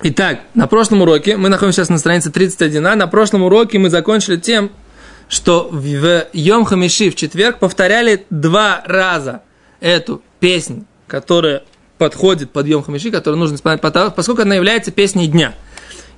Итак, на прошлом уроке, мы находимся сейчас на странице 31, а на прошлом уроке мы закончили тем, что в Йом Хамиши в четверг повторяли два раза эту песню, которая подходит под Йом Хамиши, которую нужно исполнять, поскольку она является песней дня.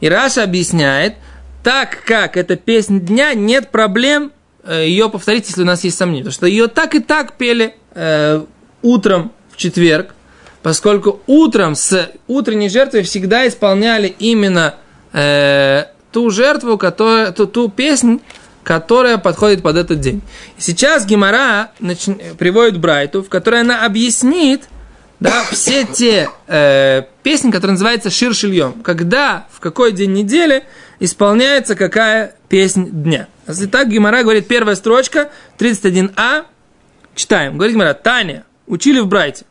И Раша объясняет, так как это песня дня, нет проблем э, ее повторить, если у нас есть сомнения. Потому что ее так и так пели э, утром в четверг, поскольку утром с утренней жертвой всегда исполняли именно э, ту жертву, которая, ту, ту песню, которая подходит под этот день. Сейчас Гимара нач... приводит Брайту, в которой она объяснит да, все те э, песни, которые называются Шир Шильем. Когда, в какой день недели исполняется какая песня дня. Итак, Гимара говорит, первая строчка, 31а, читаем. Говорит Гимара, Таня, учили в Брайте.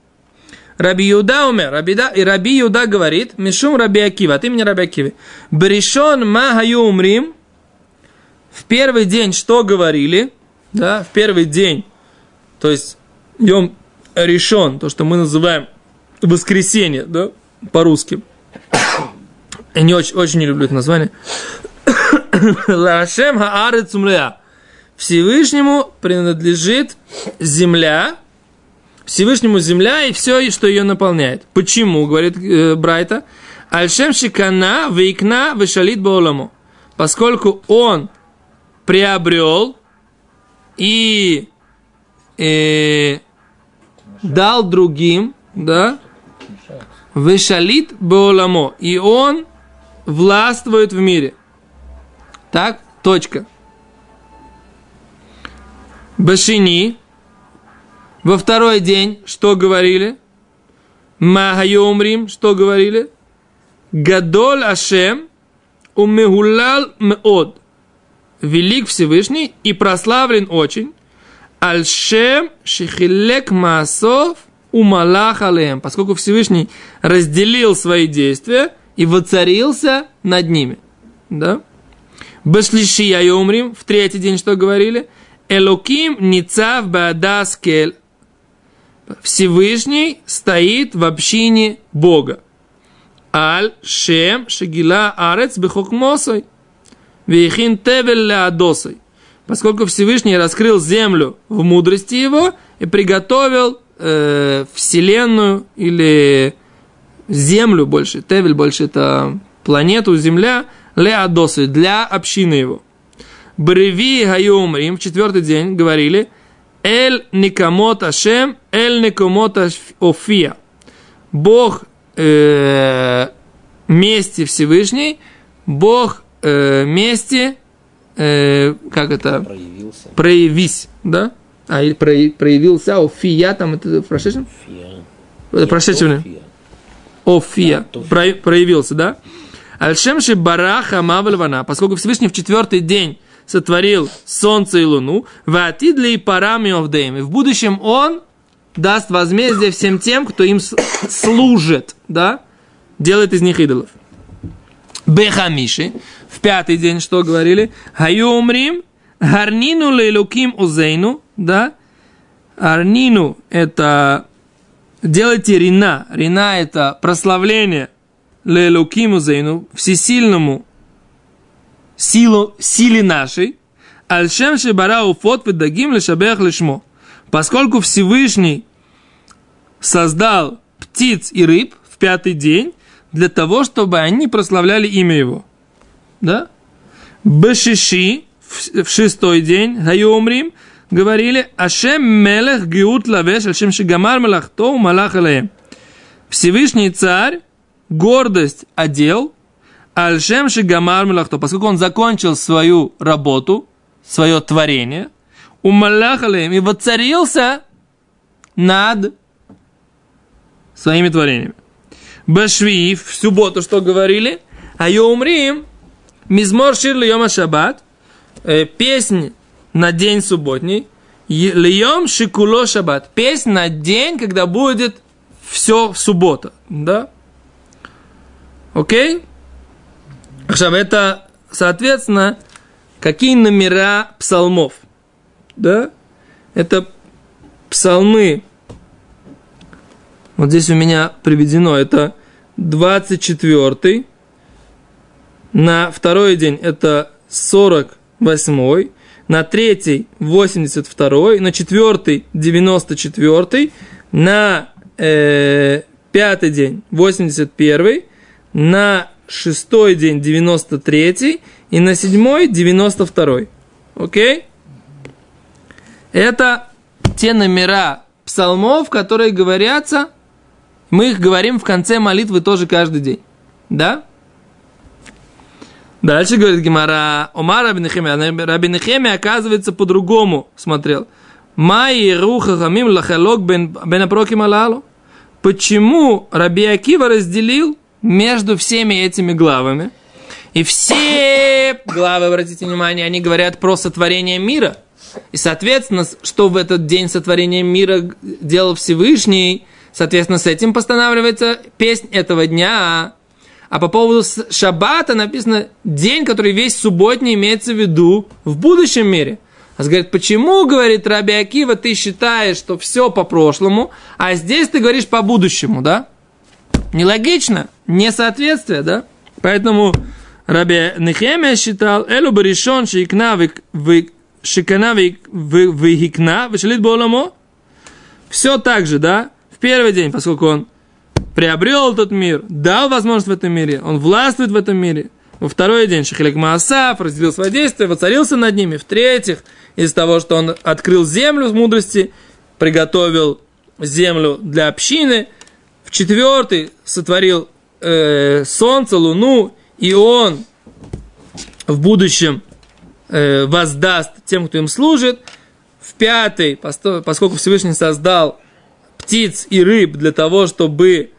Раби Юда умер, Раби да, и Раби Юда говорит, Мишум Раби Акива, от имени Раби Акивы. Бришон Махаю умрим, в первый день что говорили, да, в первый день, то есть Йом решен, то, что мы называем воскресенье, да, по-русски. Я не очень, очень не люблю это название. Лашем Хаарет Всевышнему принадлежит земля, Всевышнему земля и все, что ее наполняет. Почему, говорит э, Брайта? Альшем шикана вейкна вешалит бауламу. Поскольку он приобрел и э, дал другим, да, вешалит бауламо. И он властвует в мире. Так, точка. Башини, во второй день что говорили? Махайомрим, что говорили? Гадоль Ашем умегулал меод. Велик Всевышний и прославлен очень. Альшем шихилек маасов умалах алеем. Поскольку Всевышний разделил свои действия и воцарился над ними. Да? Башлишия Йомрим, в третий день что говорили? Элоким ницав баадаскель. Всевышний стоит в общине Бога. Аль шем шагила арец бехокмосой. Вейхин тевель леадосой. Поскольку Всевышний раскрыл землю в мудрости его и приготовил э, вселенную или землю больше, тевель больше это планету, земля, леадосы, для общины его. Бреви Гаюмрим в четвертый день говорили – Эль Никамот Ашем, Эль Никамот Офия. Бог э, мести Всевышний, Бог э, мести, э, как это? Проявился. Проявись, да? А, или проявился, Офия, там это в прошедшем? Фия. Это прошедшем. Офия. Про, проявился, да? Альшемши Бараха Мавальвана, поскольку Всевышний в четвертый день сотворил солнце и луну, ватидли и парами овдеем. И в будущем он даст возмездие всем тем, кто им служит, да, делает из них идолов. Бехамиши, в пятый день что говорили? Хаюмрим, гарнину лейлуким узейну, да, арнину это делайте рина, рина это прославление лейлуким узейну, всесильному силу, силе нашей, Альшем Шибара Уфот Ведагим Лешабех Лешмо. Поскольку Всевышний создал птиц и рыб в пятый день для того, чтобы они прославляли имя его. Да? Бешиши в шестой день, Хайомрим, говорили Ашем Мелех Геут Лавеш, Ашем Шигамар Малахто Малах Всевышний царь гордость одел Альшем Шигамар Мелахто, поскольку он закончил свою работу, свое творение, умалахалем и воцарился над своими творениями. Башви в субботу что говорили? А Йомрим, Мизмор Шир Йома Шаббат, э, песнь на день субботний, Льем Шикуло Шаббат, песнь на день, когда будет все в субботу, да? Окей? עכשיו, это, соответственно, какие номера псалмов? Да? Это псалмы. Вот здесь у меня приведено. Это 24, на второй день это 48, на третий 82, на четвертый 94, на э, пятый день 81, на шестой день 93 и на седьмой 92. Окей? Это те номера псалмов, которые говорятся, мы их говорим в конце молитвы тоже каждый день. Да? Дальше говорит Гимара, Омар Рабинахеми, Рабинахеми оказывается по-другому смотрел. Майи руха хамим лахалок бен, апроким. Почему Раби Акива разделил между всеми этими главами? И все главы, обратите внимание, они говорят про сотворение мира. И, соответственно, что в этот день сотворения мира делал Всевышний, соответственно, с этим постанавливается песнь этого дня. А по поводу шаббата написано день, который весь субботний имеется в виду в будущем мире. А говорит, почему, говорит Раби Акива, ты считаешь, что все по прошлому, а здесь ты говоришь по будущему, да? Нелогично, несоответствие, да? Поэтому Раби Нехемия считал, Элу баришон шикна шикана вихикна вишалит боламо. Все так же, да? В первый день, поскольку он приобрел этот мир, дал возможность в этом мире, он властвует в этом мире. Во второй день Шахилек Маасаф разделил свои действия, воцарился над ними. В-третьих, из того, что он открыл землю в мудрости, приготовил землю для общины. В-четвертый, сотворил э, солнце, луну, и он в будущем э, воздаст тем, кто им служит. В пятый, поскольку Всевышний создал птиц и рыб для того, чтобы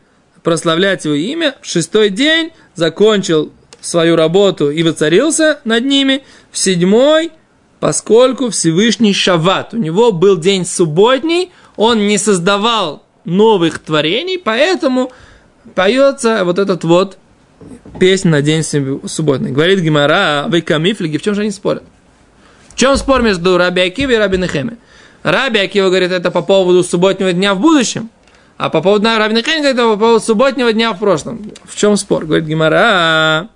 прославлять его имя, в шестой день закончил свою работу и воцарился над ними. В седьмой, поскольку Всевышний Шават, у него был день субботний, он не создавал новых творений, поэтому поется вот этот вот песня на день субботный. Говорит Гимара, вы камифлиги, в чем же они спорят? В чем спор между Раби Акивой и Раби Нехеме? Раби Акива говорит, это по поводу субботнего дня в будущем, а по поводу Раби Нехеме это по поводу субботнего дня в прошлом. В чем спор? Говорит Гимара,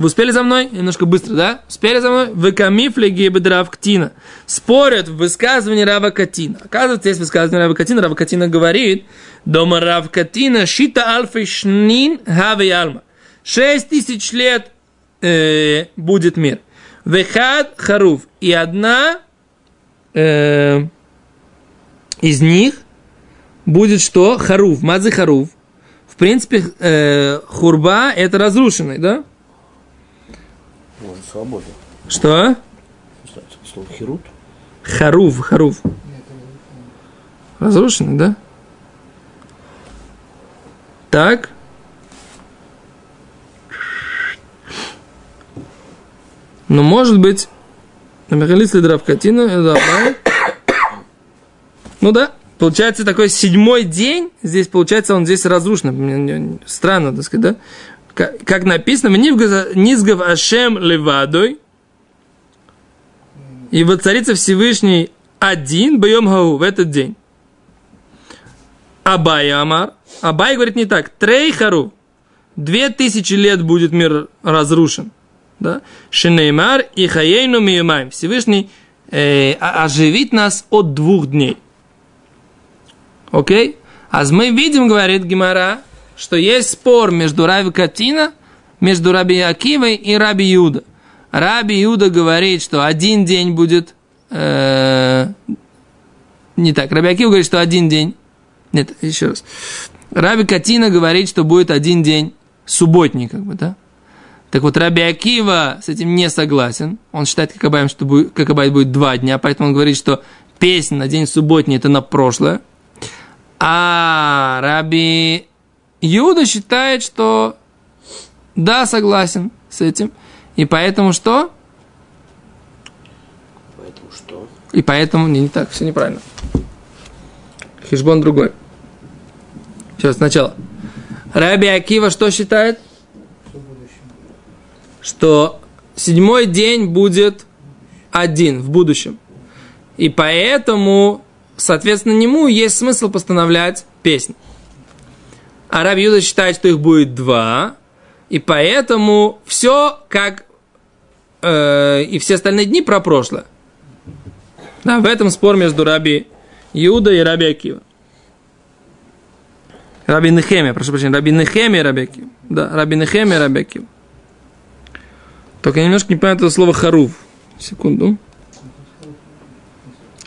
вы успели за мной? Немножко быстро, да? Успели за мной? Вы камифлиги бедрав ктина. Спорят в высказывании Рава Катина. Оказывается, есть высказывание Рава Катина. Рава Катина говорит, дома Рав Катина шита альфа шнин хави алма. Шесть тысяч лет э, будет мир. Вехад харув. И одна э, из них будет что? Харув. Мадзи харув. В принципе, э, хурба это разрушенный, да? Может, свобода. Что? Слово херут. Харув, харув. Разрушенный, да? Так. Но может быть, Михалис Лидрав Катина, это Абай. Ну да, получается такой седьмой день, здесь получается он здесь разрушен. Странно, так сказать, да? Как, как написано, Низгав Ашем Левадой, и воцарится Всевышний один боем гау в этот день. Абай Амар. Абай говорит не так. Трейхару. Две тысячи лет будет мир разрушен да, Шинеймар и Хаейну Миюмаем. Всевышний э, оживит нас от двух дней. Окей? А мы видим, говорит Гимара, что есть спор между Раби Катина, между Раби Акивой и Раби Юда. Раби Юда говорит, что один день будет... Э, не так. Раби Акива говорит, что один день... Нет, еще раз. Раби Катина говорит, что будет один день субботний, как бы, да? Так вот, Раби Акива с этим не согласен. Он считает, как Абай, что будет, как Абай будет два дня, поэтому он говорит, что песня на день субботний – это на прошлое. А Раби Юда считает, что да, согласен с этим. И поэтому что? Поэтому что? И поэтому... Не, не так, все неправильно. Хижбон другой. Сейчас, сначала. Раби Акива что считает? что седьмой день будет один в будущем. И поэтому, соответственно, нему есть смысл постановлять песнь. А Раби Юда считает, что их будет два. И поэтому все как э, и все остальные дни про прошлое. Да, в этом спор между Раби Иуда и Раби Акива. Раби Нехемия, прошу прощения, Раби Нехемия и Раби Акива. Да, Раби Нехемия и Раби Акива. Только я немножко не понимаю это слово харув. Секунду.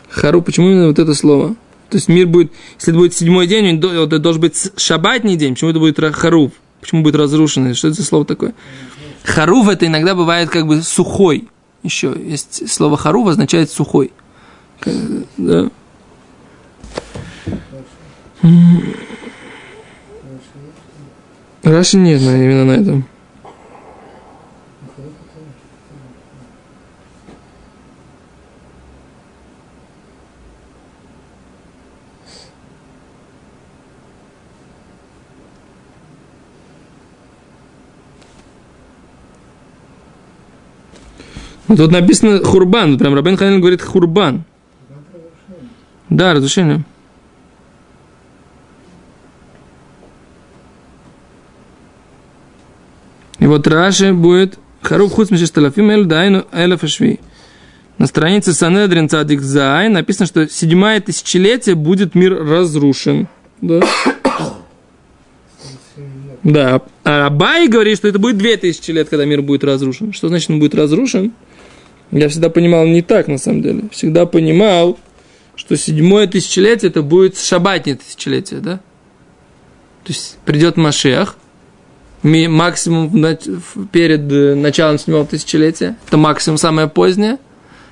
Хару, почему именно вот это слово? То есть мир будет, если это будет седьмой день, это должен быть шабатний день, почему это будет харув? Почему будет разрушено? Что это за слово такое? Харув это иногда бывает как бы сухой. Еще есть слово харув означает сухой. Да. Раши нет, именно на этом. Ну, тут написано хурбан, прям Рабен Ханин говорит хурбан. Да, разрушение. И вот Раши будет Харуф Хуц Мишесталафим Эль Дайну Элеф Ашви. На странице Санедрин Цадик Зай написано, что седьмое тысячелетие будет мир разрушен. Да. Да. А Абай говорит, что это будет две тысячи лет, когда мир будет разрушен. Что значит он будет разрушен? Я всегда понимал не так, на самом деле. Всегда понимал, что седьмое тысячелетие это будет шабатнее тысячелетие, да? То есть придет Машех, максимум перед э, началом седьмого тысячелетия, это максимум самое позднее,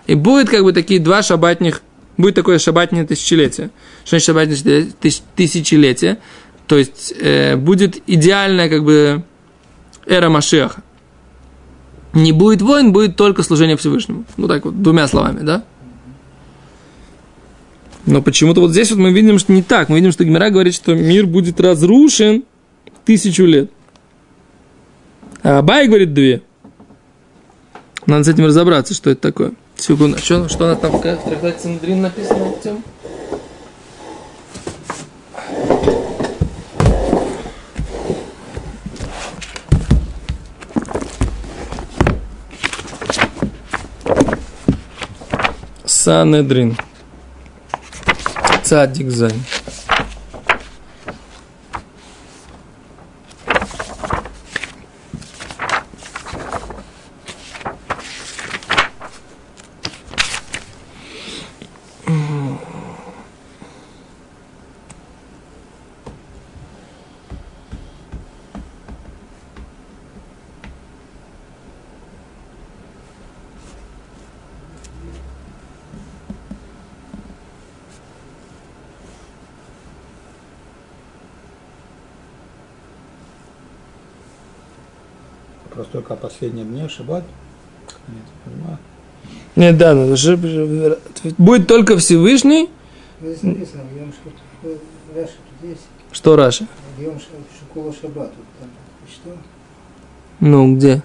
и будет как бы такие два шабатних, будет такое шабатнее тысячелетие. Что значит шабатнее тысячелетие? То есть э, будет идеальная как бы эра Машеха не будет войн, будет только служение Всевышнему. Ну так вот, двумя словами, да? Но почему-то вот здесь вот мы видим, что не так. Мы видим, что Гмера говорит, что мир будет разрушен тысячу лет. А Абай говорит две. Надо с этим разобраться, что это такое. Секунду. Что, что у нас там в трактате Сандрин написано тем? Санедрин. Цадик Зайн. Последние дни шаббат? Нет, понимаю. Нет, да, ну, же, будет только Всевышний. Здесь написано, Раша тут есть. Что Раша? Йом Шакула Шаббат. Там, что? Ну, где?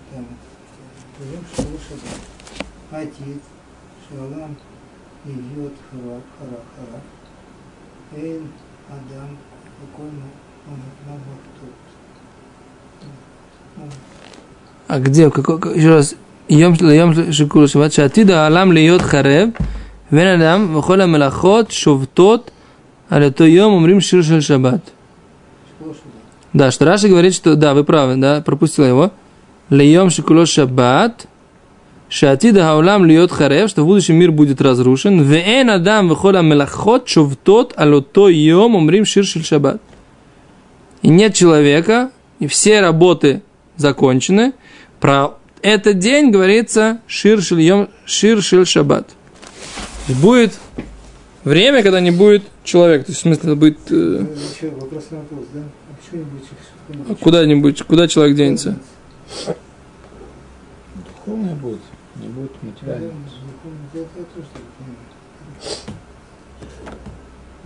Атит, Шалам, Ивьот, Хара, Хара, Хара. Эйн, Адам, Буквально, он, Мабахтут. А где, какой, еще раз, Йом Йом Шикур Шаббат, Шатида Алам Лиот Харев, Вен Адам, Вахола Мелахот, Шовтот, Алето Йом, Умрим Шир Шаббат. Да, что Раши говорит, что да, вы правы, да, пропустила его. Лейом шикуло шаббат, шатида хаулам льет харев, что будущий мир будет разрушен. Вен адам выхода мелахот шовтот алото йом умрим ширшиль шаббат. И нет человека, и все работы закончены, про этот день говорится Шир Шильем, Шир Шиль Шаббат. Будет время, когда не будет человека. То есть, в смысле, это будет... Э, да? А куда-нибудь, куда человек денется? Духовное будет, не будет материального.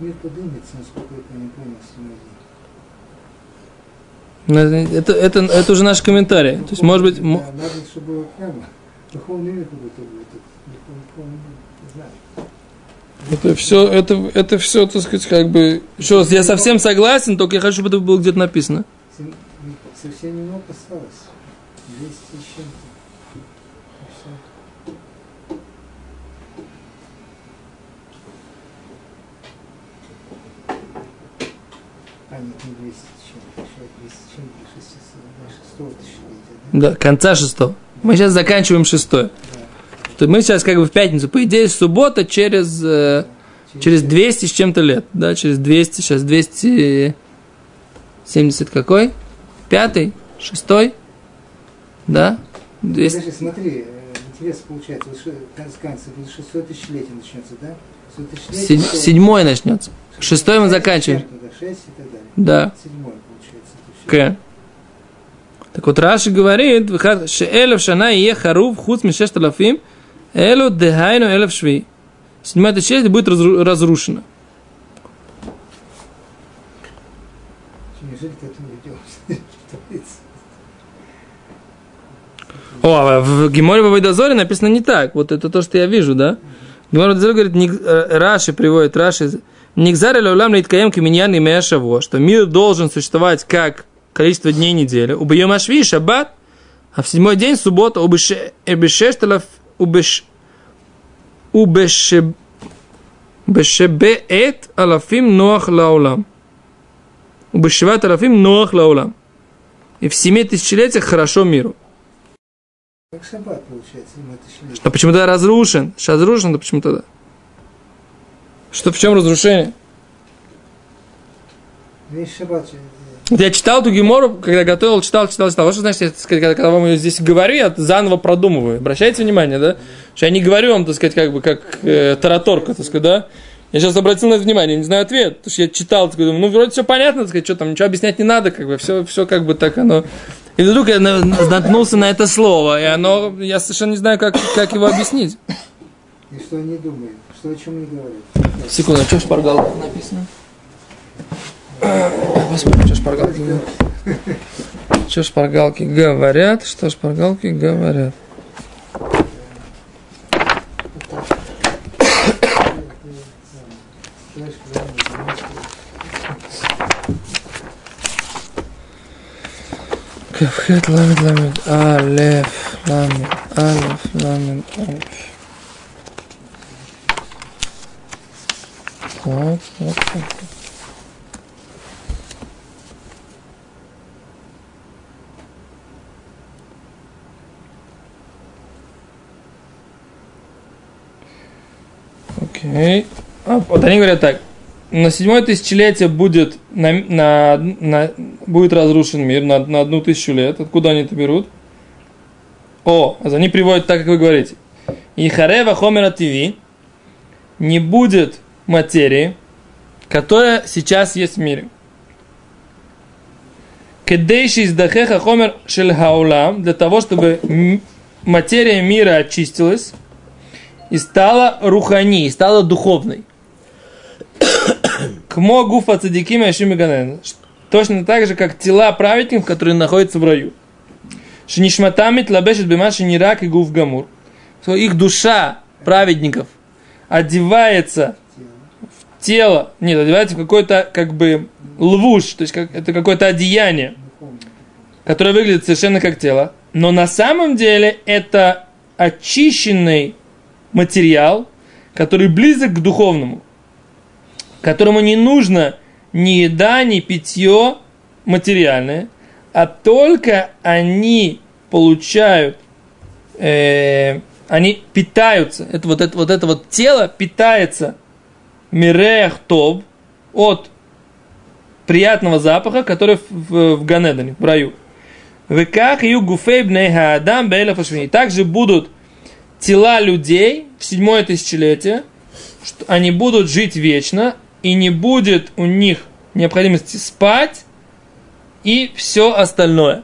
Мир поднимется, насколько я не понял, это, это, это уже наш комментарий. То есть, может быть... Надо, чтобы духовный мир какой-то это все, это, это все, так сказать, как бы... Еще раз, я совсем согласен, только я хочу, чтобы это было где-то написано. Сем- Совсем немного осталось. 200 с чем-то. А, нет, не 200 с чем-то. Еще 200 с чем-то, 600, да, 600 тысячелетия, да? Да, конца шестого. Мы сейчас заканчиваем шестое. То мы сейчас как бы в пятницу. По идее, суббота через, э, через 200 с чем-то лет. Да, через 200, сейчас 270 какой? Пятый? Шестой? Да? 200. Подожди, смотри, э, интересно получается, вот конец вот 600 тысячелетий начнется, да? 600 тысячелетий, Седь- то- седьмой начнется. Шестой мы заканчиваем. Чем-то, да, 6 и так далее. Да. Седьмой получается. К. Так вот Раши говорит, «Вихат- шеэлев шана ие харув хуц мишеш талафим, элу дехайну элев шви. Седьмая тысячелетие будет разру- разрушено. Неужели ты это не видел? О, а в Геморе Вавайдозоре написано не так. Вот это то, что я вижу, да? Вавайдозоре говорит, «Ник- э, Раши приводит, Раши, Нигзар или улам литкаем каминьян и мешаво, что мир должен существовать как количество дней недели. Убьем ашви, шаббат, а в седьмой день, суббота, убешешталов, убеш, убеше, бешебеэт алафим ноах лаулам. Убешеват алафим ноах лаулам. И в семи тысячелетиях хорошо миру. Как шаббат получается. А почему тогда разрушен? Сейчас разрушен, то почему тогда? Что, в чем разрушение? Весь шаббат. Вот я читал эту гемору, когда готовил, читал, читал, читал. Вот что значит, я, сказать, когда, когда вам ее здесь говорю, я заново продумываю. Обращайте внимание, да? Что я не говорю вам, так сказать, как бы, как э, тараторка, так сказать, да? Я сейчас обратил на это внимание, не знаю ответ, потому что я читал, так думаю, ну, вроде все понятно, так сказать, что там, ничего объяснять не надо, как бы, все, все как бы так оно... И вдруг я на- наткнулся на это слово, и оно, я совершенно не знаю, как, как его объяснить. И что они думают, что о чем они говорят. Секунду, а что в шпаргалке написано? Посмотрим, что шпаргалки говорят. Что шпаргалки говорят, что шпаргалки говорят. Кавхет ламет ламет алеф ламет алеф ламет алеф. Так, так, так. Окей. А, вот они говорят так. На седьмое тысячелетие будет, на, на, на- будет разрушен мир на, на одну тысячу лет. Откуда они это берут? О, а они приводят так, как вы говорите. И харева хомера ТВ не будет материи, которая сейчас есть в мире. Кедейши издахеха хомер шель хаулам, для того, чтобы материя мира очистилась и стала рухани, и стала духовной. Кмо гуфа цадиким и. Точно так же, как тела праведников, которые находятся в раю. Шинишматамит лабешет бимаши нирак и гуф гамур. Их душа праведников одевается тело, нет, одевается в какой-то как бы лвуш, то есть как, это какое-то одеяние, которое выглядит совершенно как тело, но на самом деле это очищенный материал, который близок к духовному, которому не нужно ни еда, ни питье материальное, а только они получают, э, они питаются, это вот это вот это вот тело питается мирех тоб от приятного запаха, который в, в, в Ганедане, в раю. В как и гуфей адам. Также будут тела людей в седьмое тысячелетие, что они будут жить вечно, и не будет у них необходимости спать и все остальное.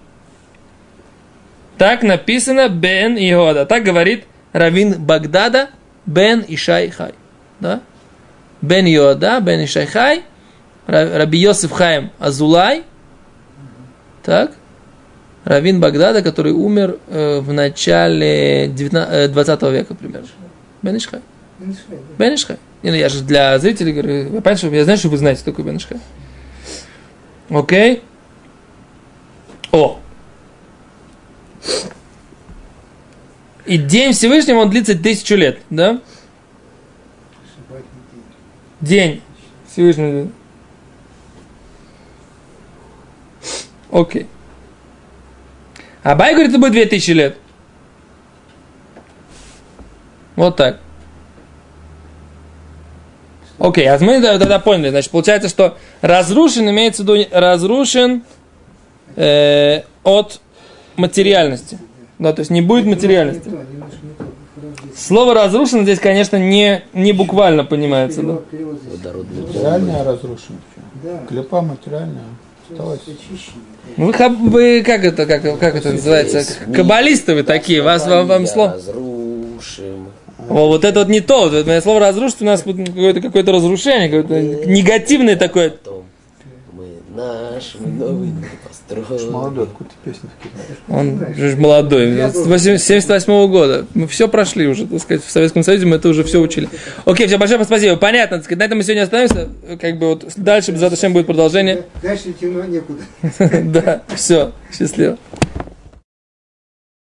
Так написано Бен Иода. Так говорит Равин Багдада Бен Ишай Хай. Да? Бен Иода, Бен Ишай Хай, Ра- Раби Йосиф Хаим Азулай. Так? Равин Багдада, который умер э, в начале 19, э, 20 века примерно. Бен Ишхай. Бен Ишхай. Не, ну я же для зрителей говорю, вы понимаете, что я знаю, что вы знаете, что такое Бен Ишхай. Окей. О! И день Всевышнего, он длится тысячу лет, да? День Всевышнего. Окей. А Бай говорит, это будет 2000 лет. Вот так. Окей, а мы тогда поняли. Значит, получается, что разрушен имеется в виду разрушен э, от материальности. Да, то есть не будет материальности. Слово разрушен здесь, конечно, не, не буквально понимается. Да? Материальное разрушено. Да. Клепа материальная. Осталось. Ну, Вы, хаб- вы как это, как, как это называется? Каббалисты вы такие, вас вам, вам слово. Разрушим. О, вот это вот не то. Вот это слово разрушить у нас какое-то какое разрушение, какое-то негативное такое. Наш, мы новый построим. Молодой, откуда ты песни? Он же молодой, с 78 года. Мы все прошли уже, так сказать, в Советском Союзе мы это уже все учили. Окей, все, большое спасибо. Понятно, так сказать, на этом мы сегодня остановимся. Как бы вот дальше, за будет продолжение. Дальше темно некуда. Да, все, счастливо.